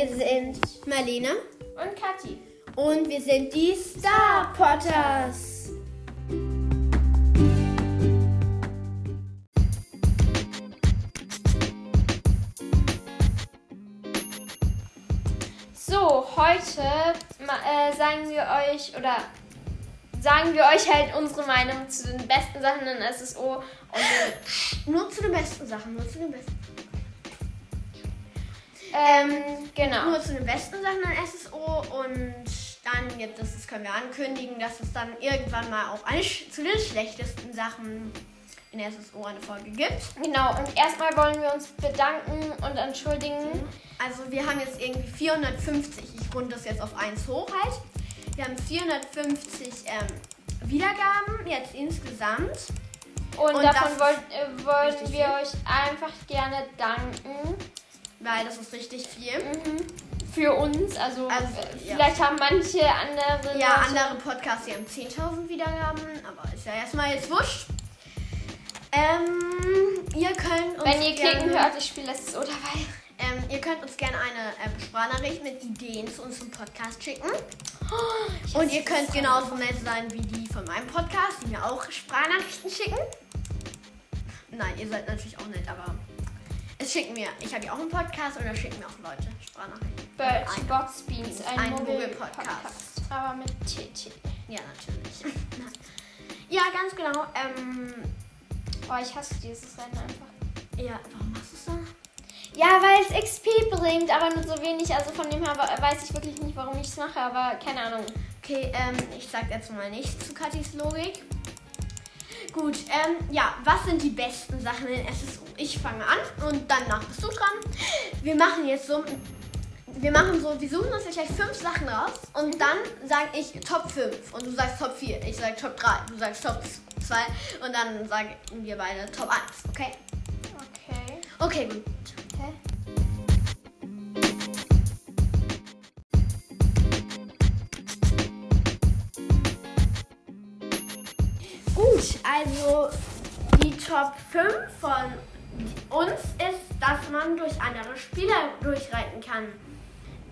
Wir sind Marlene und Kathi. und wir sind die Star Potters. So, heute äh, sagen wir euch oder sagen wir euch halt unsere Meinung zu den besten Sachen in SSO und Nur zu den besten Sachen, nur zu den besten. Ähm, genau. Nur zu den besten Sachen an SSO und dann gibt es, das können wir ankündigen, dass es dann irgendwann mal auch eine, zu den schlechtesten Sachen in SSO eine Folge gibt. Genau, und erstmal wollen wir uns bedanken und entschuldigen. Also wir haben jetzt irgendwie 450, ich runde das jetzt auf 1 hoch halt. Wir haben 450 ähm, Wiedergaben jetzt insgesamt. Und, Und davon wollt, äh, wollen wir viel. euch einfach gerne danken. Weil das ist richtig viel. Mhm. Für uns, also, Also, äh, ja. vielleicht haben manche andere. Ja, Leute- andere Podcasts, die haben 10.000 Wiedergaben, aber ist ja erstmal jetzt wurscht. Ähm, ihr könnt uns Wenn ihr gerne, klicken hört, ich spiele SSO dabei. Ähm, ihr könnt uns gerne eine ähm, Sprachnachricht mit Ideen zu unserem Podcast schicken. Und ihr könnt genauso nett sein wie die von meinem Podcast, die mir auch Sprachnachrichten schicken. Nein, ihr seid natürlich auch nett, aber schicken mir, ich habe ja auch einen Podcast und da schicken mir auch Leute Sprachnachrichten. Birds, Bots, Beans, ein, ein. Mobil-Podcast. Aber mit TT. Ja, natürlich. ja, ganz genau. Ähm, Oh, ich hasse dieses Rennen einfach. ja, warum machst du es dann? Ja, weil es XP bringt, aber nur so wenig. Also von dem her we- weiß ich wirklich nicht, warum ich es mache, aber keine Ahnung. Okay, ähm, ich sag jetzt mal nichts zu Katis Logik. Gut, ähm, ja, was sind die besten Sachen in SSU? Ich fange an und danach bist du dran. Wir machen jetzt so, wir machen so, wir suchen uns jetzt gleich fünf Sachen raus und dann sage ich Top 5 und du sagst Top 4, ich sag Top 3, du sagst Top 2 und dann sagen wir beide Top 1, okay? Okay. Okay, gut. Also die Top 5 von uns ist, dass man durch andere Spieler durchreiten kann.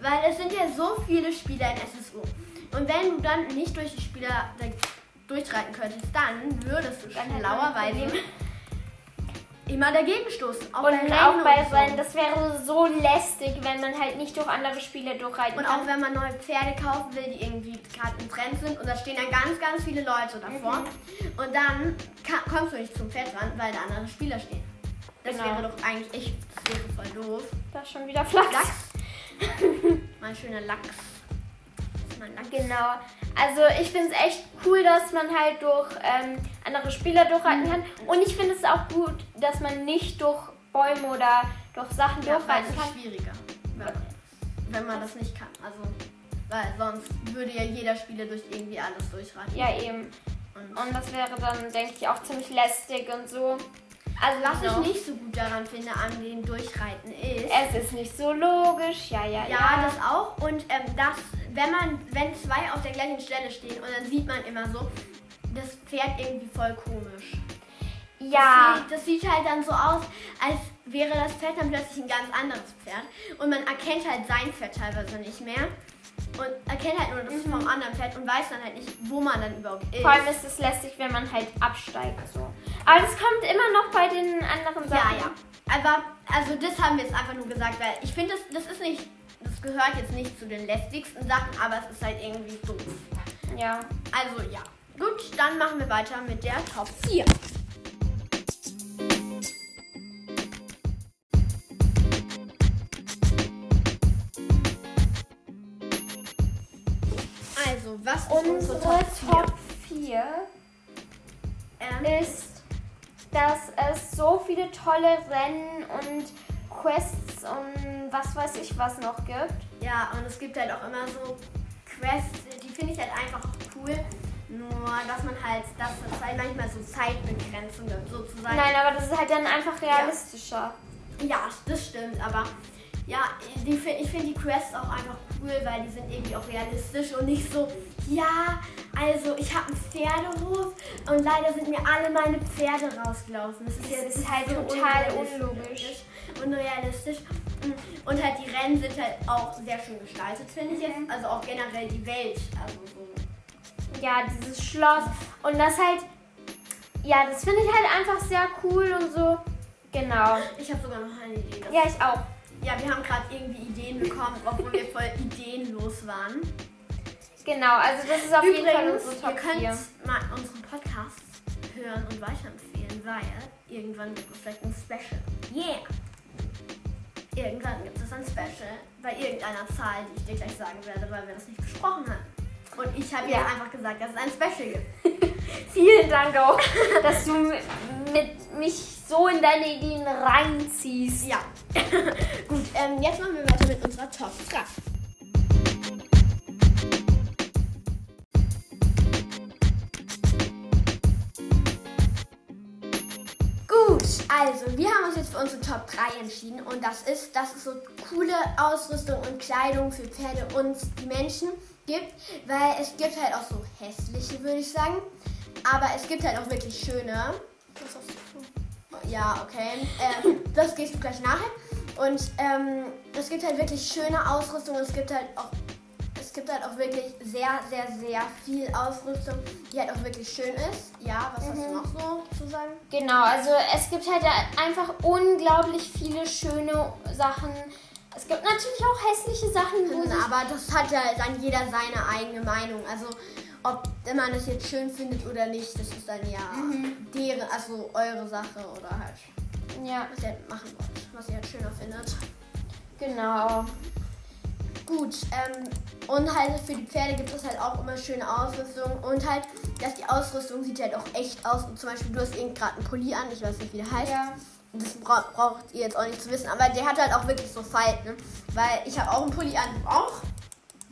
Weil es sind ja so viele Spieler in SSU. Und wenn du dann nicht durch die Spieler durchreiten könntest, dann würdest du schlauerweise. Immer dagegen stoßen. Auch Und bei auch Rennen bei und so. das wäre so lästig, wenn man halt nicht durch andere Spiele durchreiten Und kann. auch wenn man neue Pferde kaufen will, die irgendwie gerade im Trend sind und da stehen dann ganz, ganz viele Leute davor. Mhm. Und dann kommst du nicht zum Pferd ran, weil da andere Spieler stehen. Das Genau. wäre doch eigentlich echt, das wäre voll doof. Da ist schon wieder Flachs. Lachs. mein schöner Lachs. Das Lachs. Genau. Also ich finde es echt cool, dass man halt durch ähm, andere Spieler durchreiten kann. Und ich finde es auch gut, dass man nicht durch Bäume oder durch Sachen Ja, durchreiten kann. ist schwieriger, wenn, wenn man das nicht kann. Also, weil sonst würde ja jeder Spieler durch irgendwie alles durchreiten. Ja, eben. Und Und das wäre dann, denke ich, auch ziemlich lästig und so. Also was genau. ich nicht so gut daran finde an dem Durchreiten ist, Es ist nicht so logisch. Ja, ja, ja. Ja, das auch. Und ähm, das, wenn man, wenn zwei auf der gleichen Stelle stehen und dann sieht man immer so, das Pferd irgendwie voll komisch. ja. Das, sieht, das sieht halt dann so aus, als wäre das Pferd dann plötzlich ein ganz anderes Pferd. Und man erkennt halt sein Pferd teilweise nicht mehr. Und erkennt halt nur das vom anderen Pferd und weiß dann halt nicht, wo man dann überhaupt ist. Mhm. Vor allem ist es lästig, wenn man halt absteigt. So. Aber das kommt immer noch bei den anderen ja, Sachen. ja. Aber, also das haben wir jetzt einfach nur gesagt, weil ich finde, das, das ist nicht, das gehört jetzt nicht zu den lästigsten Sachen, aber es ist halt irgendwie doof. Ja. Also ja. Gut, dann machen wir weiter mit der Top 4. Also, was ist unsere, Unsere Top 4? Top 4 Ähm, ist, dass es so viele tolle Rennen und Quests und was weiß ich was noch gibt. ja, und es gibt halt auch immer so Quests, die finde ich halt einfach cool. Nur, dass man halt, dass es halt manchmal so Zeitbegrenzung gibt, sozusagen. Nein, aber das ist halt dann einfach realistischer. Ja, das stimmt, aber Ja, die, ich finde die Quests auch einfach cool, weil die sind irgendwie auch realistisch und nicht so, ja, also ich habe einen Pferdehof und leider sind mir alle meine Pferde rausgelaufen. Das ist, Das jetzt ist halt so total unlogisch. Unrealistisch. Und halt die Rennen sind halt auch sehr schön gestaltet, finde ich jetzt. Also auch generell die Welt. Also so. Ja, dieses Schloss. Und das halt, ja, das finde ich halt einfach sehr cool und so. Genau. Ich habe sogar noch eine Idee. Das Ja, ich auch. Ja, wir haben gerade irgendwie Ideen bekommen, obwohl wir voll ideenlos waren. Genau, also das ist auf jeden Fall Übrigens, unsere ihr Top könnt 4. mal unseren Podcast hören und weiterempfehlen, weil irgendwann gibt es vielleicht ein Special. Yeah! Irgendwann gibt es ein Special bei irgendeiner Zahl, die ich dir gleich sagen werde, weil wir das nicht besprochen haben. Und ich habe Ja. einfach gesagt, dass es ein Special gibt. Vielen Dank auch, dass du mit, mich so in deine Ideen reinziehst. Ja. Gut, ähm, jetzt machen wir weiter mit unserer Top 3. Gut, also wir haben uns jetzt für unsere Top 3 entschieden und das ist, dass es so coole Ausrüstung und Kleidung für Pferde und Menschen gibt, weil es gibt halt auch so hässliche, würde ich sagen, aber es gibt halt auch wirklich schöne. Ja, okay. Ähm, das gehst du gleich nachher. Und ähm, es gibt halt wirklich schöne Ausrüstung und es gibt halt auch es gibt halt auch wirklich sehr, sehr, sehr viel Ausrüstung, die halt auch wirklich schön ist. Ja, was hast du noch so zu sagen? Genau, also es gibt halt einfach unglaublich viele schöne Sachen. Es gibt natürlich auch hässliche Sachen, wo sich Aber das hat ja dann jeder seine eigene Meinung. Also ob man es jetzt schön findet oder nicht, das ist dann ja deren, also eure Sache oder halt ja, was ihr halt machen wollt, was ihr halt schöner findet. genau. Gut, ähm, und halt für die Pferde gibt es halt auch immer schöne Ausrüstung und halt, dass die Ausrüstung sieht halt auch echt aus. Und zum Beispiel, du hast eben gerade einen Pulli an, ich weiß nicht, wie der heißt. Ja. Das bra braucht ihr jetzt auch nicht zu wissen, aber der hat halt auch wirklich so Falten. Weil ich habe auch einen Pulli an, auch.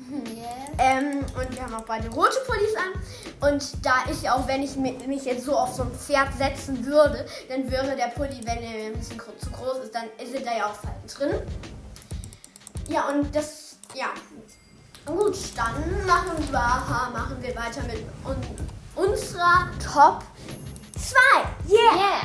Yeah. Ähm, und wir haben auch beide rote Pullis an. Und da ist ja auch, wenn ich mi- mich jetzt so auf so ein Pferd setzen würde, dann wäre der Pulli, wenn er ein bisschen zu groß ist, dann sind da ja auch Falten drin. Ja, und das, ja. Gut, dann machen wir, machen wir weiter mit un unserer Top 2. Yeah! Yeah.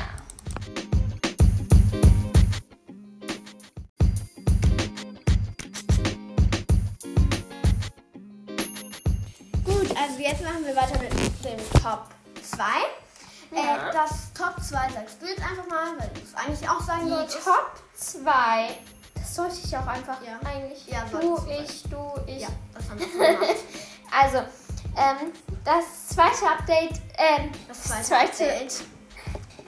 Jetzt machen wir weiter mit dem Top 2. Ja. Äh, das Top 2 sagst du jetzt einfach mal, weil du es eigentlich auch sagen Die. Top 2. Das sollte ich auch einfach Ja. eigentlich. Ja, du, ich, du, ich. Ja, das haben wir. Also, ähm, das zweite Update, ähm, Das zweite, zweite Update.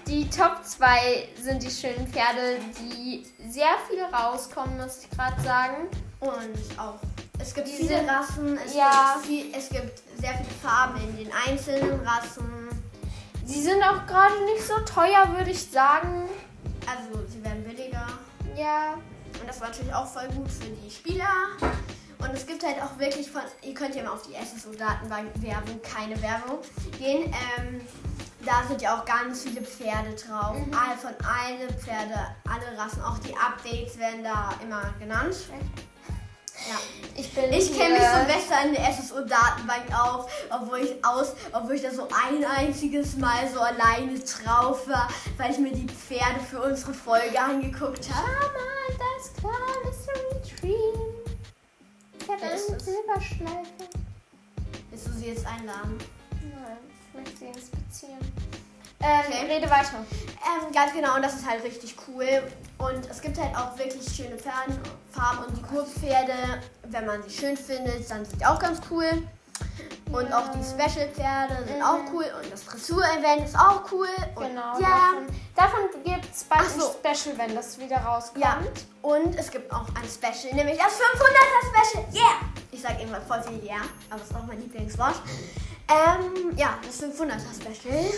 die Top 2 sind die schönen Pferde, die sehr viel rauskommen, muss ich gerade sagen. Und auch, es gibt Die viele Rassen, es, ja. gibt viel, es gibt sehr viele Farben in den einzelnen Rassen. Sie sind auch gerade nicht so teuer, würde ich sagen. Also, sie werden billiger. Ja. Und das war natürlich auch voll gut für die Spieler. Und es gibt halt auch wirklich von, ihr könnt ja mal auf die SSO-Datenbank Werbung, keine Werbung gehen. Ähm, da sind ja auch ganz viele Pferde drauf. All von allen Pferde, alle Rassen, auch die Updates werden da immer genannt. Ja. Ich bin Ich kenne mich so besser in der SSO-Datenbank auf, obwohl ich aus, obwohl ich da so ein einziges Mal so alleine drauf war, weil ich mir die Pferde für unsere Folge angeguckt habe. Mama, das kleine Mystery Tree. Ich habe eine? Silberschleife. Willst du sie jetzt einladen? Nein, ich möchte sie inspizieren. Ähm, Okay. rede weiter. Ähm, ganz genau, und das ist halt richtig cool. Und es gibt halt auch wirklich schöne Pferden, Farben und die Kurpferde, wenn man sie schön findet, dann sind die auch ganz cool. Und Ja. auch die Special-Pferde sind Mhm. auch cool. Und das Dressur-Event ist auch cool. Und Genau. Ja. Davon, davon gibt es bald so. ein Special, wenn das wieder rauskommt. Ja, und es gibt auch ein Special, nämlich das 500er Special. Yeah! Ich sage irgendwann voll viel Yeah, aber das ist auch mein Lieblingswort. Ähm, ja, das 500er Special.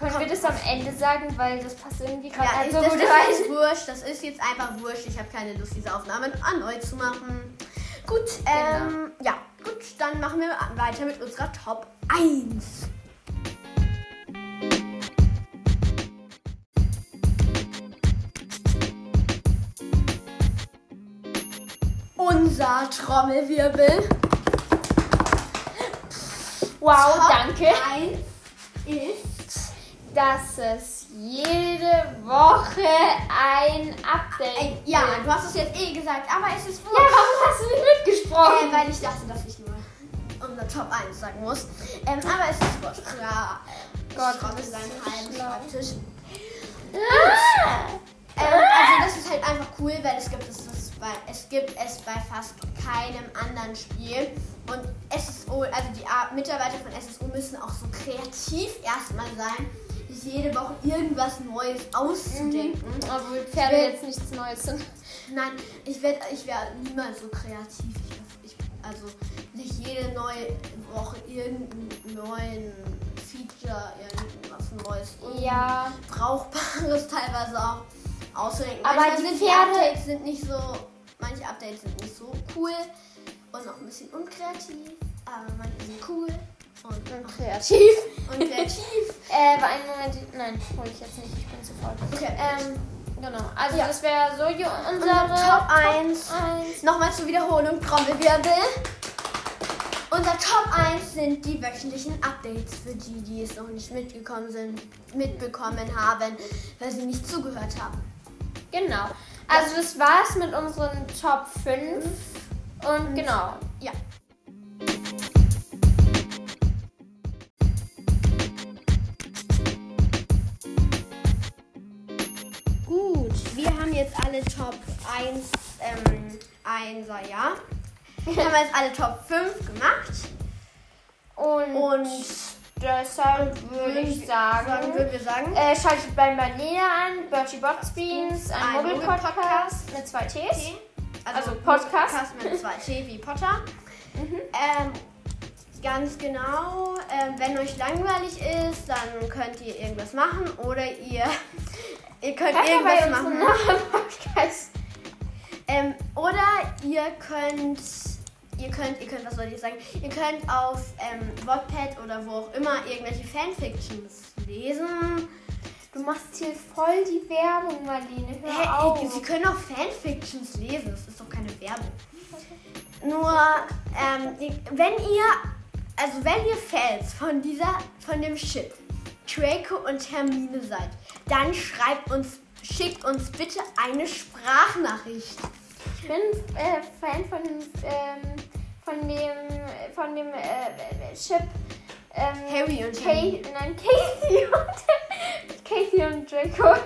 Können wir das am Ende sagen, weil das passt irgendwie gerade Ja, ist, so das gut ist rein. jetzt wurscht. Das ist jetzt einfach wurscht. Ich habe keine Lust, diese Aufnahme erneut zu machen. Gut, ähm, ja, gut, dann machen wir weiter mit unserer Top 1. Loser Trommelwirbel. Wow, Top danke. 1 ist Dass es jede Woche ein Update Ey, ja, gibt. du hast es jetzt eh gesagt, aber es ist Ja, warum hast du nicht Äh, mitgesprochen? weil ich dachte, dass ich nur unser Top 1 sagen muss. Ähm, aber es ist wurscht. Ja, Gott, ich schraube seinen halben. Schreibtisch. Ah! Ähm, also das ist halt einfach cool, weil es gibt es, das bei, es gibt es bei fast keinem anderen Spiel. Und SSO, also die Ar- Mitarbeiter von SSO müssen auch so kreativ erstmal sein, sich jede Woche irgendwas Neues auszudenken. Obwohl Pferde will- jetzt nichts Neues sind. Nein, ich werde ich wär niemals so kreativ. Ich, ich, also nicht jede neue Woche irgendeinen neuen Feature, irgendwas Neues, Ja, Brauchbares teilweise auch auszudenken. Aber Manchmal die Pferde- Updates sind nicht so, manche Updates sind nicht so cool und auch ein bisschen unkreativ, aber manche sind cool und, und kreativ. und kreativ. äh, einen Moment, nein, hole ich jetzt nicht, ich bin zu faul. Okay. Ähm, genau, also Ja. das wäre so unsere Unser Top 1 1. Nochmal zur Wiederholung, Trommelwirbel. Unser Top 1 sind die wöchentlichen Updates für die, die es noch nicht mitgekommen sind, mitbekommen haben, weil sie nicht zugehört haben. Genau. Also das war's mit unseren Top 5. Und genau. Ja. Jetzt alle Top 1, ähm, 1er, ja. Wir haben jetzt alle Top 5 gemacht. Und, Und deshalb würde ich sagen, würden wir sagen, äh, schaltet bei Marlene an, Bertie Box Beans, ein, Ein Mobil-Podcast mit zwei Ts. T, also Podcast. mit 2 T wie Potter. Mhm. Ähm, ganz genau, ähm, wenn euch langweilig ist, dann könnt ihr irgendwas machen oder ihr, ihr könnt bei irgendwas machen. Ähm, oder ihr könnt, ihr könnt, ihr könnt, was soll ich sagen, ihr könnt auf ähm, Wattpad oder wo auch immer irgendwelche Fanfictions lesen. Du machst hier voll die Werbung, Marlene. Hör Hä, auf. Sie können auch Fanfictions lesen, das ist doch keine Werbung. Nur, ähm, wenn ihr, also wenn ihr Fans von dieser, von dem Chip Draco und Hermine seid, dann schreibt uns, schickt uns bitte eine Sprachnachricht. Ich bin äh, Fan von, ähm, von dem, von dem äh, Chip. Ähm, Harry und Kate, nein, Casey und Casey und Draco.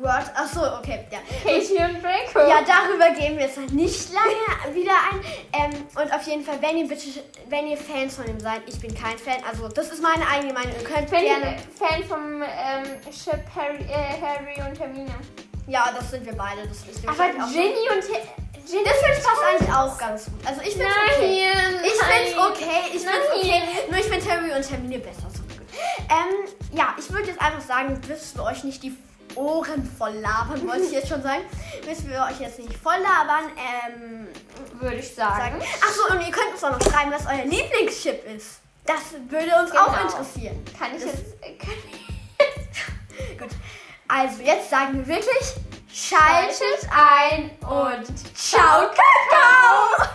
What? Achso, okay, ja. Und Draco. Ja, darüber gehen wir jetzt noch nicht lange wieder ein. Ähm, und auf jeden Fall, wenn ihr bitte, wenn ihr Fans von ihm seid, ich bin kein Fan, also das ist meine eigene Meinung. Ihr könnt bin gerne. Fan vom ähm, Chip Harry, äh, Harry und Hermine. Ja, das sind wir beide. Das ihr Aber. Ginny und Ginny Das finde ich passt eigentlich auch ganz gut. Also ich finde okay. Nein, Ich find's nein. okay, ich find's Nein. okay. Nur ich finde Harry und Hermine besser. So. Ähm, ja, ich würde jetzt einfach sagen, bis wir euch nicht die Ohren voll labern, wollte ich jetzt schon sagen. Bis wir euch jetzt nicht voll labern, ähm, Würde ich sagen. sagen. Achso, und ihr könnt uns auch noch schreiben, was euer Lieblingschip ist. Das würde uns Genau. auch interessieren. Kann ich Das- jetzt. äh, Kann ich Gut. Also, jetzt sagen wir wirklich, schaltet ein und ciao, Kakao!